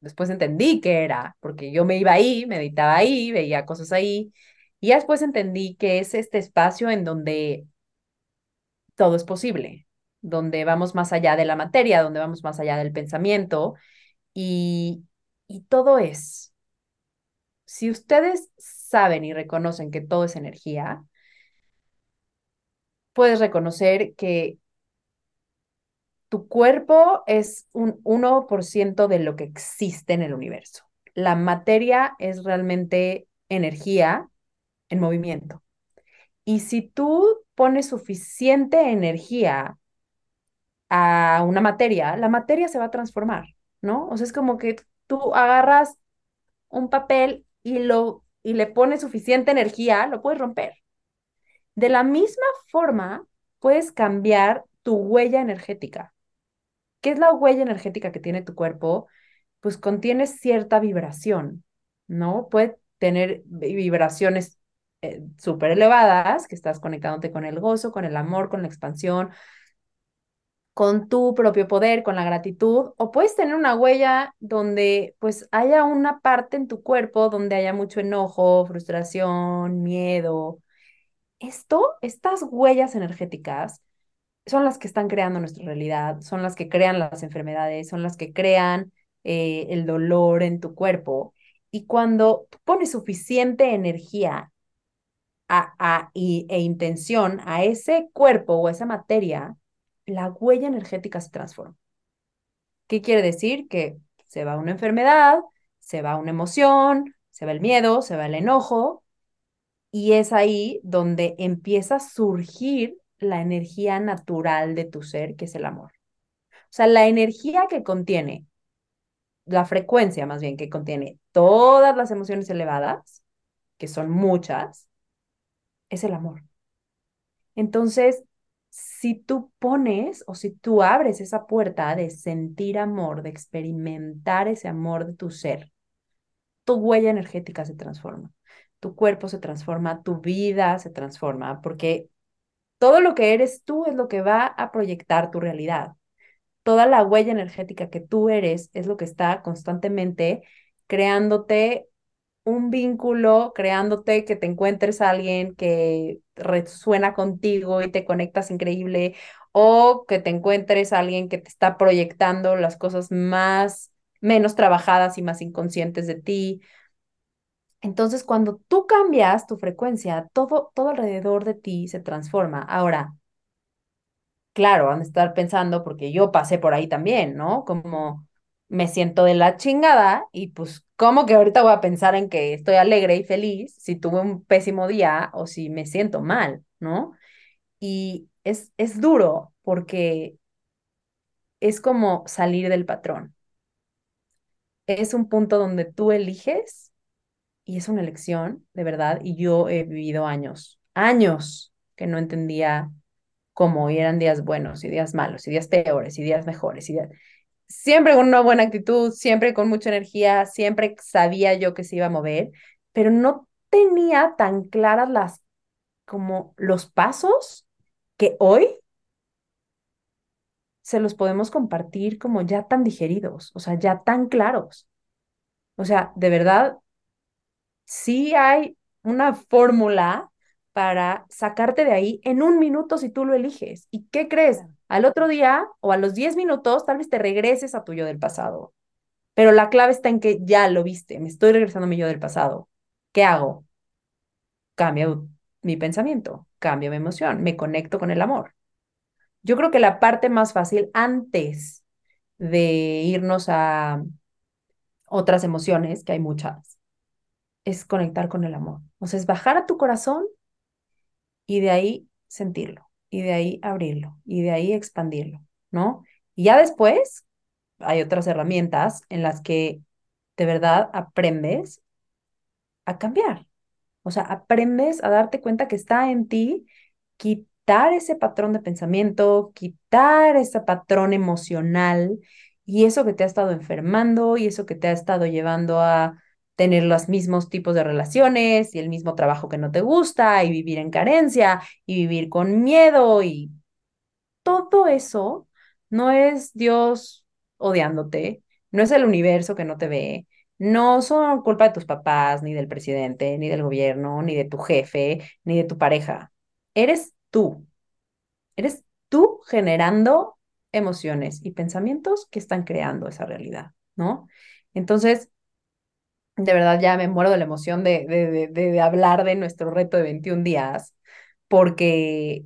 después entendí qué era, porque yo me iba ahí, meditaba ahí, veía cosas ahí, y después entendí que es este espacio en donde todo es posible, donde vamos más allá de la materia, donde vamos más allá del pensamiento, y, y todo es. Si ustedes saben y reconocen que todo es energía, puedes reconocer que tu cuerpo es un 1% de lo que existe en el universo. La materia es realmente energía en movimiento. Y si tú pones suficiente energía a una materia, la materia se va a transformar, ¿no? O sea, es como que tú agarras un papel y lo y le pones suficiente energía, lo puedes romper. De la misma forma, puedes cambiar tu huella energética. ¿Qué es la huella energética que tiene tu cuerpo? Pues contiene cierta vibración, ¿no? Puede tener vibraciones eh, súper elevadas, que estás conectándote con el gozo, con el amor, con la expansión, con tu propio poder, con la gratitud, o puedes tener una huella donde pues haya una parte en tu cuerpo donde haya mucho enojo, frustración, miedo, esto, estas huellas energéticas, son las que están creando nuestra realidad, son las que crean las enfermedades, son las que crean eh, el dolor en tu cuerpo. Y cuando pones suficiente energía a, e intención a ese cuerpo o a esa materia, la huella energética se transforma. ¿Qué quiere decir? Que se va una enfermedad, se va una emoción, se va el miedo, se va el enojo, y es ahí donde empieza a surgir la energía natural de tu ser, que es el amor. O sea, la energía que contiene, la frecuencia más bien que contiene todas las emociones elevadas, que son muchas, es el amor. Entonces, si tú pones o si tú abres esa puerta de sentir amor, de experimentar ese amor de tu ser, tu huella energética se transforma, tu cuerpo se transforma, tu vida se transforma, porque todo lo que eres tú es lo que va a proyectar tu realidad. Toda la huella energética que tú eres es lo que está constantemente creándote un vínculo, creándote que te encuentres alguien que resuena contigo y te conectas increíble, o que te encuentres a alguien que te está proyectando las cosas más, menos trabajadas y más inconscientes de ti. Entonces, cuando tú cambias tu frecuencia, todo, todo alrededor de ti se transforma. Ahora, claro, van a estar pensando, porque yo pasé por ahí también, ¿no? Como me siento de la chingada y pues, ¿cómo que ahorita voy a pensar en que estoy alegre y feliz si tuve un pésimo día o si me siento mal, ¿no? Y es, es duro porque es como salir del patrón. Es un punto donde tú eliges y es una elección, de verdad, y yo he vivido años, años que no entendía cómo eran días buenos y días malos y días peores y días mejores y siempre con una buena actitud, siempre con mucha energía, siempre sabía yo que se iba a mover, pero no tenía tan claras las como los pasos que hoy se los podemos compartir como ya tan digeridos, o sea, ya tan claros. O sea, de verdad, sí hay una fórmula para sacarte de ahí en un minuto si tú lo eliges. ¿Y qué crees? Al otro día o a los 10 minutos tal vez te regreses a tu yo del pasado. Pero la clave está en que ya lo viste, me estoy regresando a mi yo del pasado. ¿Qué hago? Cambio mi pensamiento, cambio mi emoción, me conecto con el amor. Yo creo que la parte más fácil antes de irnos a otras emociones, que hay muchas, es conectar con el amor. O sea, es bajar a tu corazón y de ahí sentirlo y de ahí abrirlo y de ahí expandirlo, ¿no? Y ya después hay otras herramientas en las que de verdad aprendes a cambiar. O sea, aprendes a darte cuenta que está en ti quitar ese patrón de pensamiento, quitar ese patrón emocional y eso que te ha estado enfermando y eso que te ha estado llevando a tener los mismos tipos de relaciones y el mismo trabajo que no te gusta y vivir en carencia y vivir con miedo y todo eso no es Dios odiándote, no es el universo que no te ve, no son culpa de tus papás, ni del presidente, ni del gobierno, ni de tu jefe, ni de tu pareja. Eres tú. Eres tú generando emociones y pensamientos que están creando esa realidad, ¿no? Entonces, de verdad ya me muero de la emoción de, de, de, hablar de nuestro reto de 21 días, porque,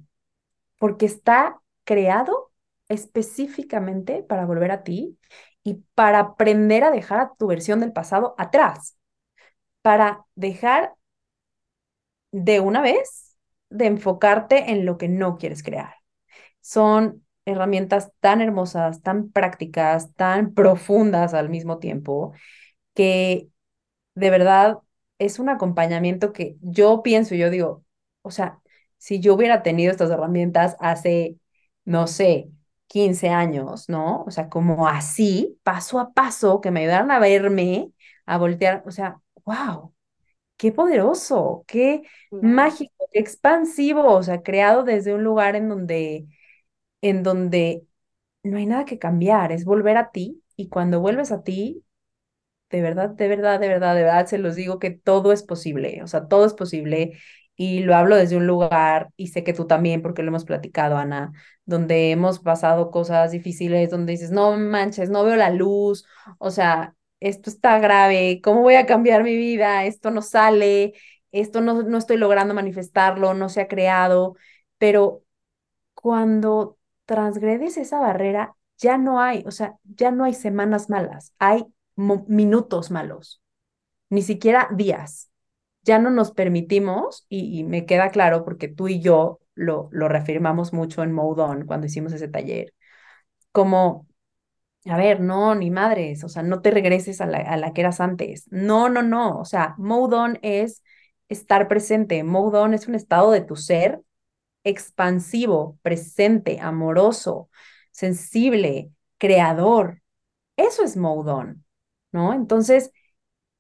porque está creado específicamente para volver a ti y para aprender a dejar a tu versión del pasado atrás, para dejar de una vez de enfocarte en lo que no quieres crear. Son herramientas tan hermosas, tan prácticas, tan profundas al mismo tiempo, que de verdad es un acompañamiento que yo pienso, yo digo, o sea, si yo hubiera tenido estas herramientas hace, no sé, 15 años, ¿no? O sea, como así, paso a paso, que me ayudaran a verme, a voltear, o sea, wow, qué poderoso, qué mágico, qué expansivo, o sea, creado desde un lugar en donde, en donde no hay nada que cambiar, es volver a ti y cuando vuelves a ti, de verdad, de verdad, de verdad, de verdad, se los digo que todo es posible, o sea, todo es posible y lo hablo desde un lugar y sé que tú también, porque lo hemos platicado, Ana, donde hemos pasado cosas difíciles, donde dices, no manches, no veo la luz, o sea, esto está grave, ¿cómo voy a cambiar mi vida? Esto no sale, esto no, no estoy logrando manifestarlo, no se ha creado, pero cuando transgredes esa barrera, ya no hay, o sea, ya no hay semanas malas, hay minutos malos, ni siquiera días. Ya no nos permitimos, y, me queda claro porque tú y yo lo, lo reafirmamos mucho en Moudon cuando hicimos ese taller, como, a ver, no, ni madres, o sea, no te regreses a la, a la que eras antes. No, no, no, o sea, Moudon es estar presente, Moudon es un estado de tu ser expansivo, presente, amoroso, sensible, creador. Eso es Moudon, ¿no? Entonces,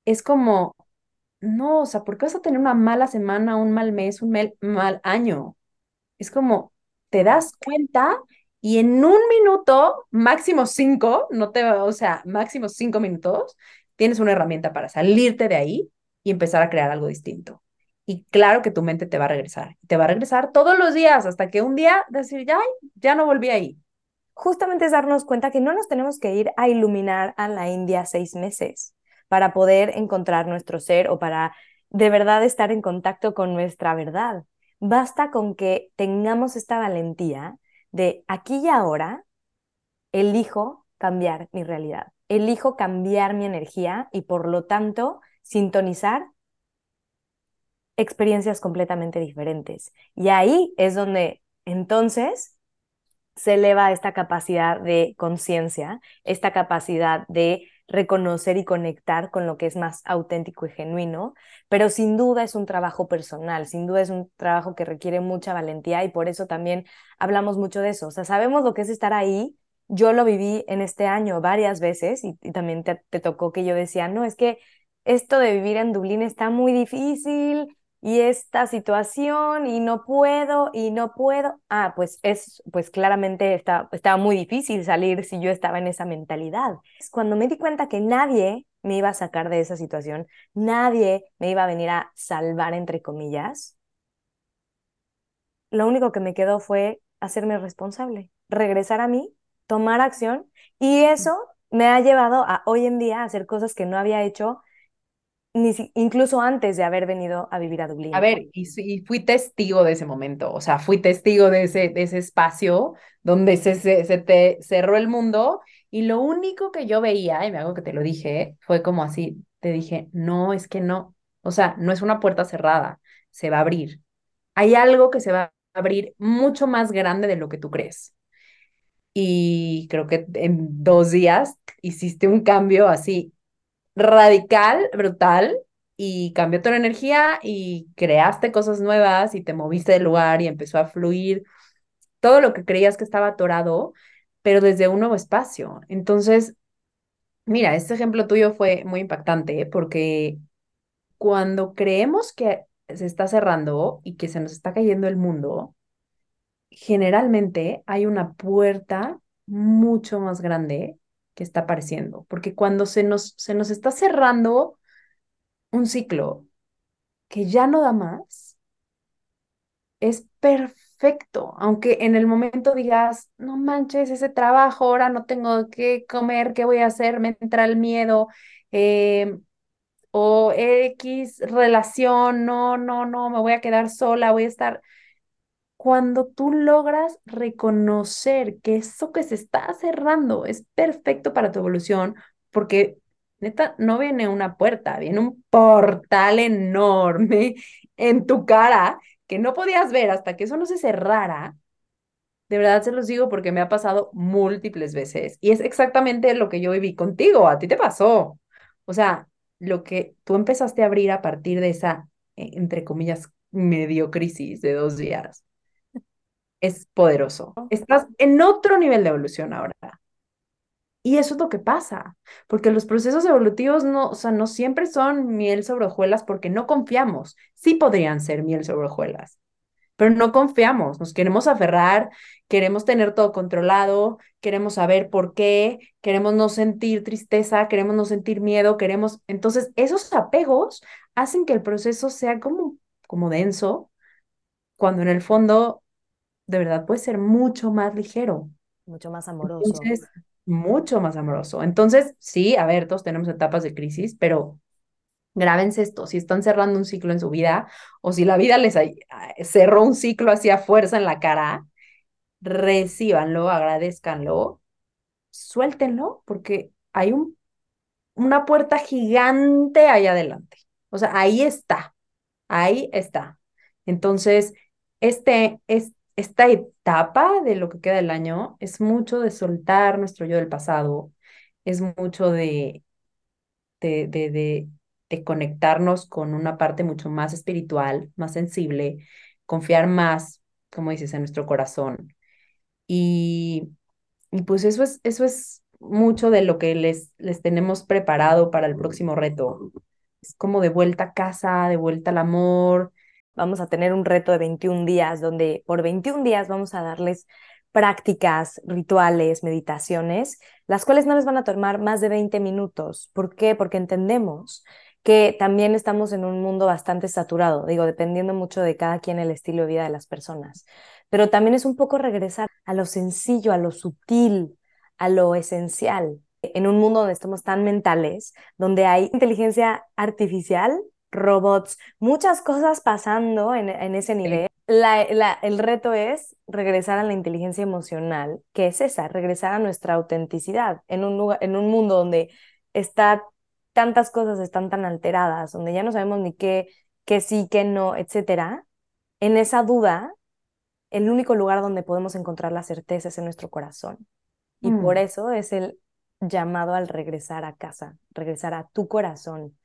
es como, no, o sea, ¿por qué vas a tener una mala semana, un mal mes, un mal año? Es como, te das cuenta y en un minuto, máximo cinco, no te, o sea, máximo cinco minutos, tienes una herramienta para salirte de ahí y empezar a crear algo distinto. Y claro que tu mente te va a regresar. Te va a regresar todos los días hasta que un día decir, ya, ya no volví ahí. Justamente es darnos cuenta que no nos tenemos que ir a iluminar a la India seis meses para poder encontrar nuestro ser o para de verdad estar en contacto con nuestra verdad. Basta con que tengamos esta valentía de aquí y ahora, elijo cambiar mi realidad, elijo cambiar mi energía y por lo tanto sintonizar experiencias completamente diferentes. Y ahí es donde entonces se eleva esta capacidad de conciencia, esta capacidad de reconocer y conectar con lo que es más auténtico y genuino, pero sin duda es un trabajo personal, sin duda es un trabajo que requiere mucha valentía y por eso también hablamos mucho de eso. O sea, sabemos lo que es estar ahí. Yo lo viví en este año varias veces y, también te, te tocó que yo decía, no, es que esto de vivir en Dublín está muy difícil, y esta situación y no puedo y no puedo. Ah, pues es, pues claramente está, estaba muy difícil salir si yo estaba en esa mentalidad. Cuando me di cuenta que nadie me iba a sacar de esa situación, nadie me iba a venir a salvar, entre comillas, lo único que me quedó fue hacerme responsable, regresar a mí, tomar acción y eso me ha llevado a hoy en día a hacer cosas que no había hecho incluso antes de haber venido a vivir a Dublín. A ver, y, fui testigo de ese momento, o sea, fui testigo de ese, de ese espacio donde se, se, te cerró el mundo y lo único que yo veía, y me hago que te lo dije, fue como así, te dije, no, es que no, o sea, no es una puerta cerrada, se va a abrir. Hay algo que se va a abrir mucho más grande de lo que tú crees. Y creo que en dos días hiciste un cambio así radical, brutal, y cambió tu energía y creaste cosas nuevas y te moviste del lugar y empezó a fluir todo lo que creías que estaba atorado, pero desde un nuevo espacio. Entonces, mira, este ejemplo tuyo fue muy impactante porque cuando creemos que se está cerrando y que se nos está cayendo el mundo, generalmente hay una puerta mucho más grande que está apareciendo, porque cuando se nos, se nos está cerrando un ciclo que ya no da más, es perfecto, aunque en el momento digas, no manches, ese trabajo, ahora no tengo que comer, ¿qué voy a hacer? Me entra el miedo, eh, o X relación, no, no, no, me voy a quedar sola, voy a estar cuando tú logras reconocer que eso que se está cerrando es perfecto para tu evolución, porque neta, no viene una puerta, viene un portal enorme en tu cara que no podías ver hasta que eso no se cerrara. De verdad se los digo porque me ha pasado múltiples veces y es exactamente lo que yo viví contigo, a ti te pasó. O sea, lo que tú empezaste a abrir a partir de esa, eh, entre comillas, medio crisis de dos días es poderoso. Estás en otro nivel de evolución ahora. Y eso es lo que pasa, porque los procesos evolutivos no, o sea, no siempre son miel sobre hojuelas porque no confiamos. Sí podrían ser miel sobre hojuelas, pero no confiamos, nos queremos aferrar, queremos tener todo controlado, queremos saber por qué, queremos no sentir tristeza, queremos no sentir miedo, queremos... Entonces, esos apegos hacen que el proceso sea como, como denso, cuando en el fondo de verdad puede ser mucho más ligero. Mucho más amoroso. Entonces, mucho más amoroso. Entonces, sí, a ver, todos tenemos etapas de crisis, pero grábense esto, si están cerrando un ciclo en su vida o si la vida les cerró un ciclo hacia fuerza en la cara, recíbanlo, agradezcanlo, suéltenlo, porque hay un, una puerta gigante ahí adelante. O sea, ahí está, ahí está. Entonces, este, este esta etapa de lo que queda del año es mucho de soltar nuestro yo del pasado, es mucho de, de, de, conectarnos con una parte mucho más espiritual, más sensible, confiar más como dices, en nuestro corazón. Y, y pues eso es, eso es mucho de lo que les, les tenemos preparado para el próximo reto. Es como de vuelta a casa, de vuelta al amor. Vamos a tener un reto de 21 días donde por 21 días vamos a darles prácticas, rituales, meditaciones, las cuales no les van a tomar más de 20 minutos. ¿Por qué? Porque entendemos que también estamos en un mundo bastante saturado, digo, dependiendo mucho de cada quien el estilo de vida de las personas, pero también es un poco regresar a lo sencillo, a lo sutil, a lo esencial, en un mundo donde estamos tan mentales, donde hay inteligencia artificial, robots, muchas cosas pasando en, ese nivel. el reto es regresar a la inteligencia emocional, que es esa, regresar a nuestra autenticidad en un, en un mundo donde está tantas cosas están tan alteradas, donde ya no sabemos ni qué, qué sí, qué no, etcétera, en esa duda, el único lugar donde podemos encontrar la certeza es en nuestro corazón. Y por mm. eso es el llamado al regresar a casa, regresar a tu corazón.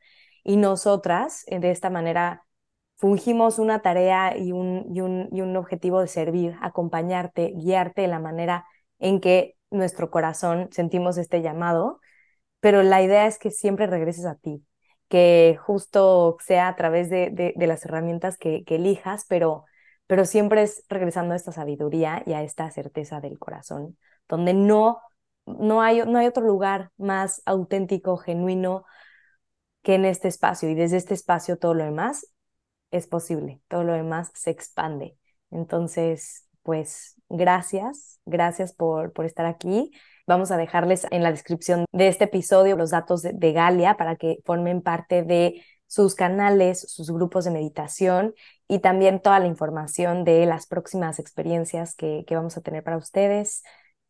Y nosotras, eh, de esta manera, fungimos una tarea y un, y un, y un objetivo de servir, acompañarte, guiarte de la manera en que nuestro corazón sentimos este llamado pero la idea es que siempre regreses a ti, que justo sea a través de, de, las herramientas que, que, elijas, pero, pero siempre es regresando a esta sabiduría y a esta certeza del corazón, donde no, no, hay, no hay otro lugar más auténtico, genuino que en este espacio. Y desde este espacio todo lo demás es posible, todo lo demás se expande. Entonces, pues gracias, gracias por, por estar aquí. Vamos a dejarles en la descripción de este episodio los datos de, Galia para que formen parte de sus canales, sus grupos de meditación y también toda la información de las próximas experiencias que, vamos a tener para ustedes.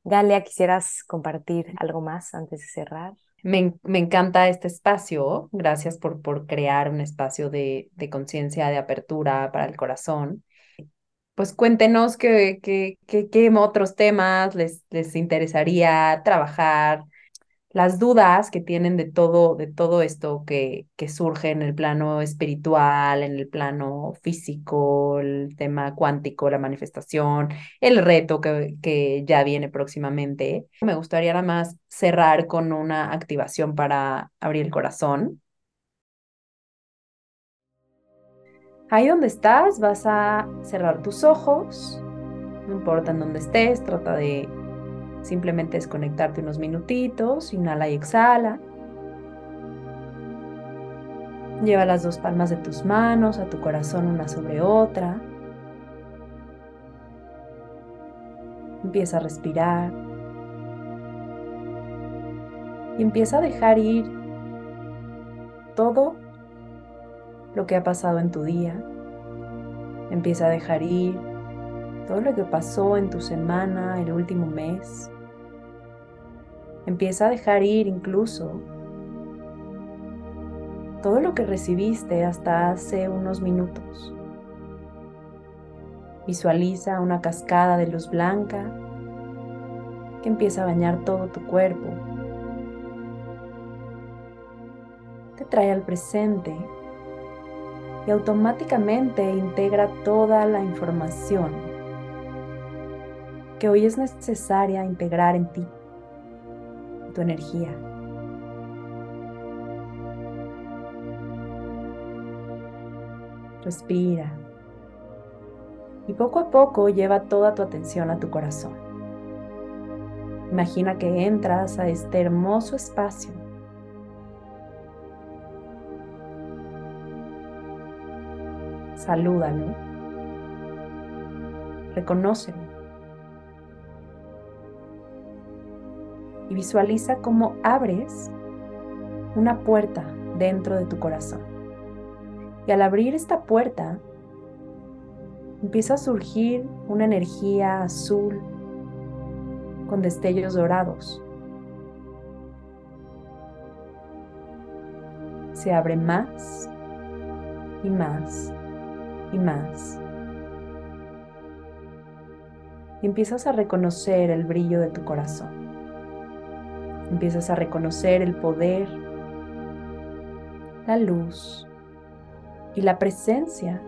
Galia, ¿quisieras compartir algo más antes de cerrar? Me, encanta este espacio. Gracias por, por crear un espacio de, de conciencia, de apertura para el corazón pues cuéntenos qué, qué, qué, otros temas les, les interesaría trabajar, las dudas que tienen de todo, de todo esto que, que surge en el plano espiritual, en el plano físico, el tema cuántico, la manifestación, el reto que, que ya viene próximamente. Me gustaría nada más cerrar con una activación para abrir el corazón. Ahí donde estás vas a cerrar tus ojos, no importa en dónde estés, trata de simplemente desconectarte unos minutitos, inhala y exhala. Lleva las dos palmas de tus manos a tu corazón una sobre otra. Empieza a respirar. Y empieza a dejar ir todo lo que ha pasado en tu día. Empieza a dejar ir todo lo que pasó en tu semana, el último mes. Empieza a dejar ir incluso todo lo que recibiste hasta hace unos minutos. Visualiza una cascada de luz blanca que empieza a bañar todo tu cuerpo. Te trae al presente y automáticamente integra toda la información que hoy es necesaria integrar en ti, tu energía. Respira y poco a poco lleva toda tu atención a tu corazón. Imagina que entras a este hermoso espacio salúdalo, reconócelo visualiza cómo abres una puerta dentro de tu corazón. Y al abrir esta puerta, empieza a surgir una energía azul con destellos dorados. Se abre más y más y más. Y empiezas a reconocer el brillo de tu corazón. Empiezas a reconocer el poder, la luz y la presencia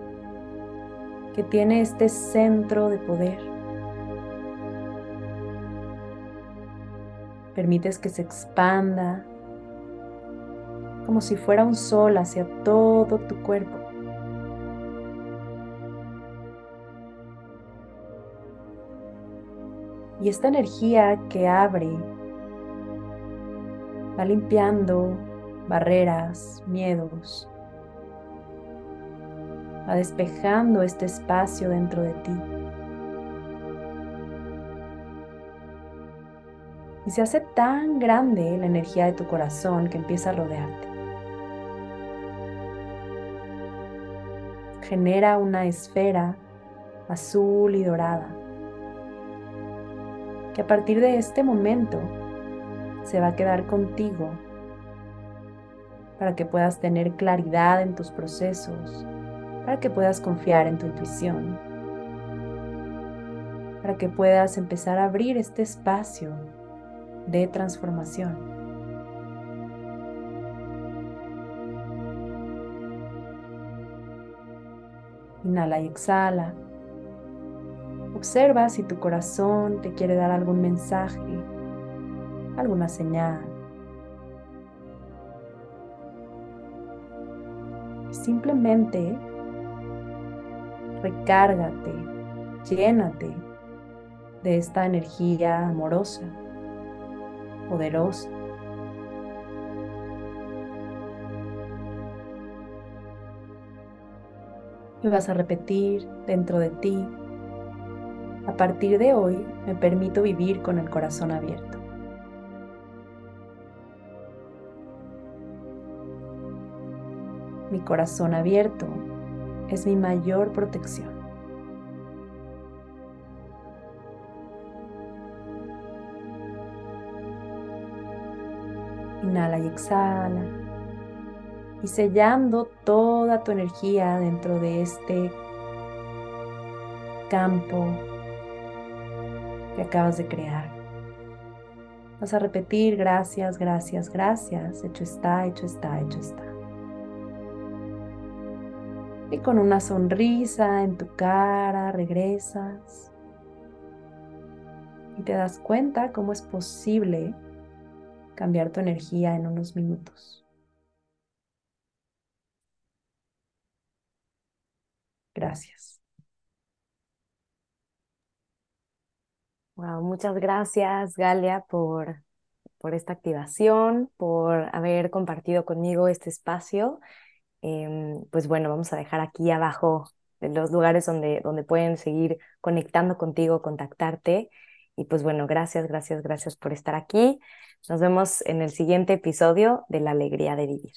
que tiene este centro de poder. Permites que se expanda como si fuera un sol hacia todo tu cuerpo. Y esta energía que abre va limpiando barreras, miedos, va despejando este espacio dentro de ti. Y se hace tan grande la energía de tu corazón que empieza a rodearte. Genera una esfera azul y dorada que a partir de este momento se va a quedar contigo para que puedas tener claridad en tus procesos, para que puedas confiar en tu intuición, para que puedas empezar a abrir este espacio de transformación. Inhala y exhala. Observa si tu corazón te quiere dar algún mensaje, alguna señal. Simplemente recárgate, llénate de esta energía amorosa, poderosa. Y vas a repetir dentro de ti, a partir de hoy me permito vivir con el corazón abierto. Mi corazón abierto es mi mayor protección. Inhala y exhala. Y sellando toda tu energía dentro de este campo que acabas de crear. Vas a repetir gracias, gracias, gracias. Hecho está, hecho está, hecho está y con una sonrisa en tu cara regresas y te das cuenta cómo es posible cambiar tu energía en unos minutos. Gracias. Wow, muchas gracias, Galia, por, por esta activación, por haber compartido conmigo este espacio Em, pues bueno, vamos a dejar aquí abajo los lugares donde, donde pueden seguir conectando contigo, contactarte. Y pues bueno, gracias, gracias, gracias por estar aquí. Nos vemos en el siguiente episodio de La Alegría de Vivir.